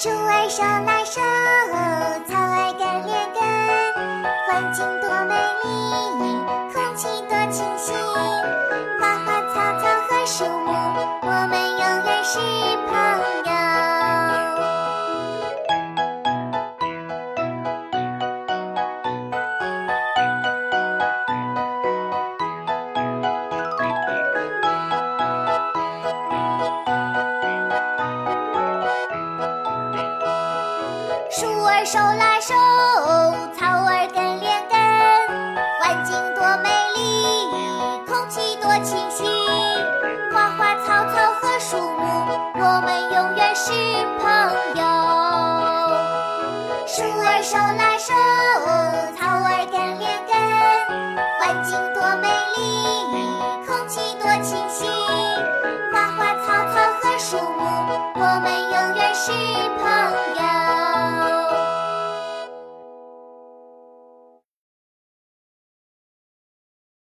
树儿手拉手，草儿根连根，环境多美丽，空气多清新。花花草草和树木，我们永远是手拉手，草儿根连根，环境多美丽，空气多清新。花花草草和树木，我们永远是朋友。树儿手拉手。